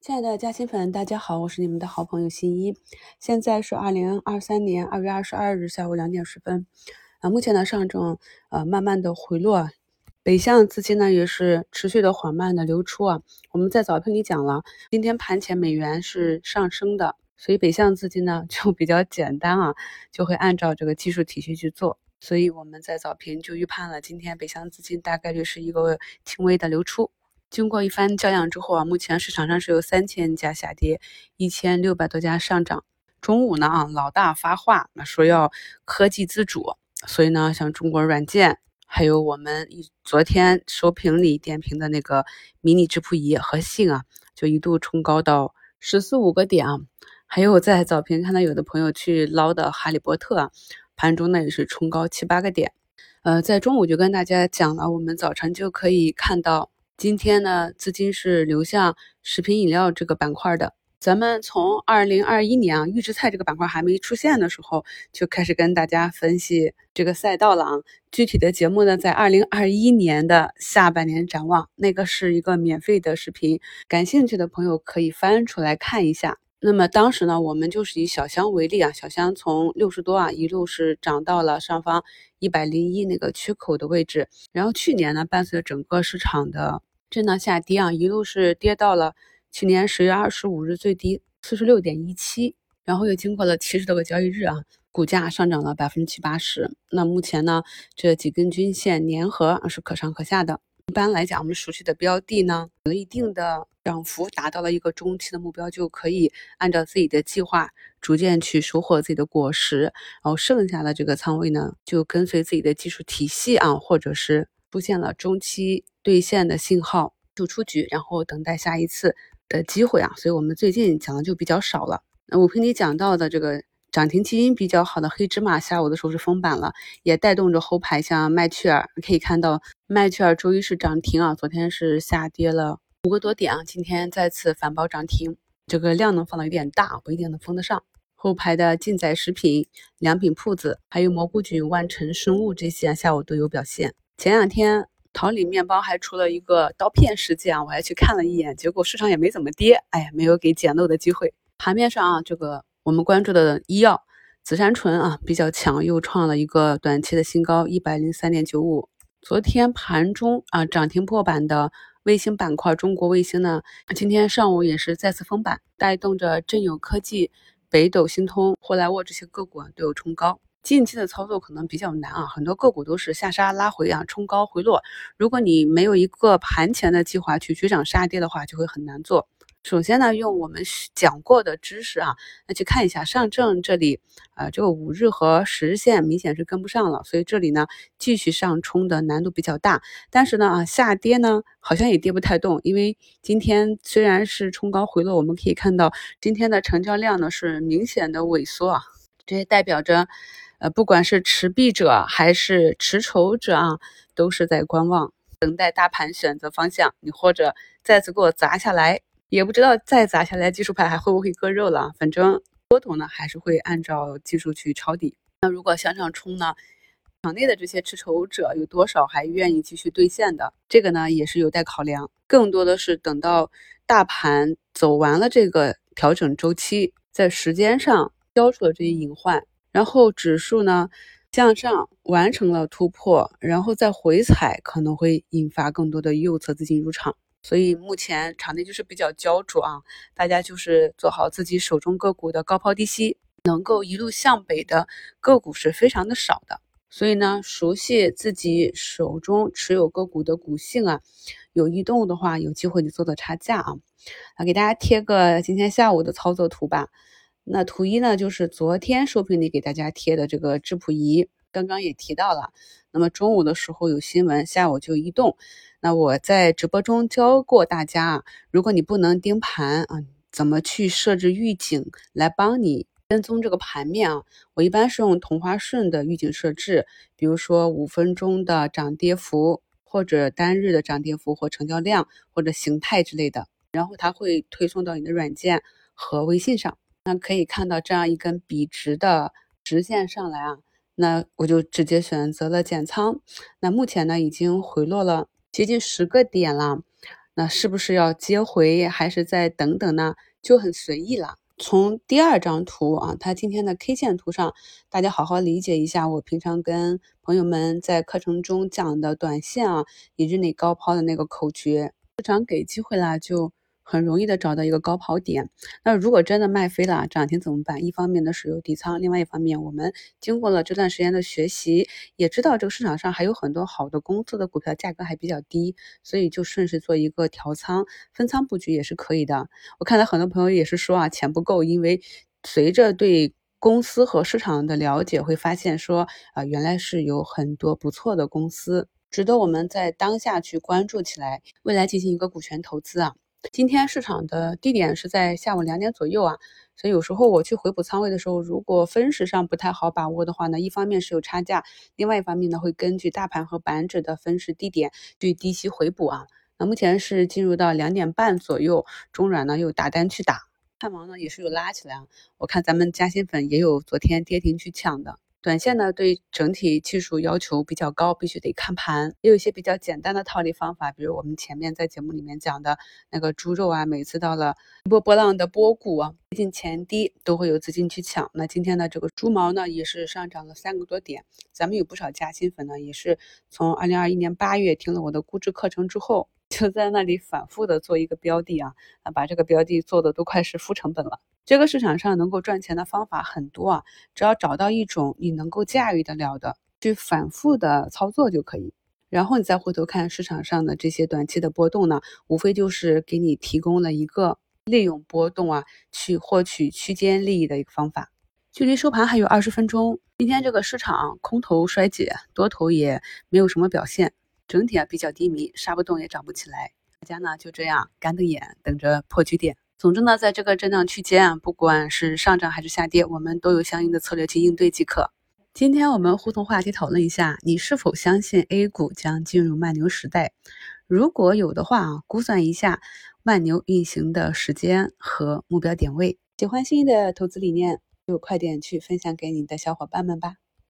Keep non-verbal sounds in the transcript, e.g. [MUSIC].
亲爱的嘉兴粉，大家好，我是你们的好朋友新一。现在是二零二三年二月二十二日下午两点十分。啊，目前呢上证呃慢慢的回落，北向资金呢也是持续的缓慢的流出啊。我们在早评里讲了，今天盘前美元是上升的，所以北向资金呢 [LAUGHS] 就比较简单啊，就会按照这个技术体系去做。所以我们在早评就预判了今天北向资金大概率是一个轻微的流出。经过一番较量之后啊，目前市场上是有三千家下跌，一千六百多家上涨。中午呢啊，老大发话，那说要科技自主，所以呢，像中国软件，还有我们昨天收评里点评的那个迷你质谱仪和信啊，就一度冲高到十四五个点啊。还有在早评看到有的朋友去捞的哈利波特，盘中呢也是冲高七八个点。呃，在中午就跟大家讲了，我们早晨就可以看到。今天呢，资金是流向食品饮料这个板块的。咱们从二零二一年啊，预制菜这个板块还没出现的时候，就开始跟大家分析这个赛道了啊。具体的节目呢，在二零二一年的下半年展望，那个是一个免费的视频，感兴趣的朋友可以翻出来看一下。那么当时呢，我们就是以小香为例啊，小香从六十多啊，一路是涨到了上方一百零一那个缺口的位置。然后去年呢，伴随着整个市场的震荡下跌啊，一路是跌到了去年十月二十五日最低四十六点一七，然后又经过了七十多个交易日啊，股价上涨了百分之七八十。那目前呢，这几根均线粘合是可上可下的。一般来讲，我们熟悉的标的呢，有了一定的涨幅，达到了一个中期的目标，就可以按照自己的计划逐渐去收获自己的果实。然后剩下的这个仓位呢，就跟随自己的技术体系啊，或者是出现了中期。兑现的信号就出局，然后等待下一次的机会啊，所以我们最近讲的就比较少了。那我跟你讲到的这个涨停基因比较好的黑芝麻，下午的时候是封板了，也带动着后排，像麦趣尔可以看到，麦趣尔周一是涨停啊，昨天是下跌了五个多点啊，今天再次反包涨停，这个量能放的有点大，不一定能封得上。后排的劲仔食品、良品铺子，还有蘑菇菌、万成生物这些下午都有表现。前两天。桃李面包还出了一个刀片事件啊，我还去看了一眼，结果市场也没怎么跌，哎呀，没有给捡漏的机会。盘面上啊，这个我们关注的医药紫杉醇啊比较强，又创了一个短期的新高，一百零三点九五。昨天盘中啊涨停破板的卫星板块，中国卫星呢，今天上午也是再次封板，带动着振友科技、北斗星通、霍莱沃这些个股啊都有冲高。近期的操作可能比较难啊，很多个股都是下杀拉回啊，冲高回落。如果你没有一个盘前的计划去追涨杀跌的话，就会很难做。首先呢，用我们讲过的知识啊，那去看一下上证这里，呃，这个五日和十日线明显是跟不上了，所以这里呢继续上冲的难度比较大。但是呢，啊，下跌呢好像也跌不太动，因为今天虽然是冲高回落，我们可以看到今天的成交量呢是明显的萎缩啊，这也代表着。呃，不管是持币者还是持筹者啊，都是在观望，等待大盘选择方向。你或者再次给我砸下来，也不知道再砸下来，技术派还会不会割肉了？反正多头呢，还是会按照技术去抄底。那如果向上冲呢，场内的这些持筹者有多少还愿意继续兑现的？这个呢，也是有待考量。更多的是等到大盘走完了这个调整周期，在时间上消除了这些隐患。然后指数呢向上完成了突破，然后再回踩可能会引发更多的右侧资金入场，所以目前场内就是比较焦灼啊，大家就是做好自己手中个股的高抛低吸，能够一路向北的个股是非常的少的，所以呢，熟悉自己手中持有个股的股性啊，有异动的话，有机会你做做差价啊，啊，给大家贴个今天下午的操作图吧。那图一呢，就是昨天收评里给大家贴的这个质谱仪，刚刚也提到了。那么中午的时候有新闻，下午就异动。那我在直播中教过大家，如果你不能盯盘啊，怎么去设置预警来帮你跟踪这个盘面啊？我一般是用同花顺的预警设置，比如说五分钟的涨跌幅，或者单日的涨跌幅或成交量或者形态之类的，然后它会推送到你的软件和微信上。那可以看到这样一根笔直的直线上来啊，那我就直接选择了减仓。那目前呢已经回落了接近十个点了，那是不是要接回，还是再等等呢？就很随意了。从第二张图啊，它今天的 K 线图上，大家好好理解一下。我平常跟朋友们在课程中讲的短线啊，以日内高抛的那个口诀，市场给机会了就。很容易的找到一个高跑点。那如果真的卖飞了，涨停怎么办？一方面呢是有底仓，另外一方面我们经过了这段时间的学习，也知道这个市场上还有很多好的公司的股票价格还比较低，所以就顺势做一个调仓、分仓布局也是可以的。我看到很多朋友也是说啊，钱不够，因为随着对公司和市场的了解，会发现说啊，原来是有很多不错的公司，值得我们在当下去关注起来，未来进行一个股权投资啊。今天市场的低点是在下午两点左右啊，所以有时候我去回补仓位的时候，如果分时上不太好把握的话呢，一方面是有差价，另外一方面呢会根据大盘和板指的分时低点去低吸回补啊。那目前是进入到两点半左右，中软呢又打单去打，汉王呢也是有拉起来啊。我看咱们嘉兴粉也有昨天跌停去抢的。短线呢，对整体技术要求比较高，必须得看盘。也有一些比较简单的套利方法，比如我们前面在节目里面讲的那个猪肉啊，每次到了一波波浪的波谷啊，接近前低都会有资金去抢。那今天呢这个猪毛呢，也是上涨了三个多点。咱们有不少加新粉呢，也是从二零二一年八月听了我的估值课程之后。就在那里反复的做一个标的啊，那把这个标的做的都快是负成本了。这个市场上能够赚钱的方法很多啊，只要找到一种你能够驾驭得了的，去反复的操作就可以。然后你再回头看市场上的这些短期的波动呢，无非就是给你提供了一个利用波动啊去获取区间利益的一个方法。距离收盘还有二十分钟，今天这个市场空头衰竭，多头也没有什么表现。整体啊比较低迷，杀不动也涨不起来，大家呢就这样干瞪眼等着破局点。总之呢，在这个震荡区间啊，不管是上涨还是下跌，我们都有相应的策略去应对即可。今天我们互动话题讨论一下，你是否相信 A 股将进入慢牛时代？如果有的话啊，估算一下慢牛运行的时间和目标点位。喜欢新一的投资理念，就快点去分享给你的小伙伴们吧。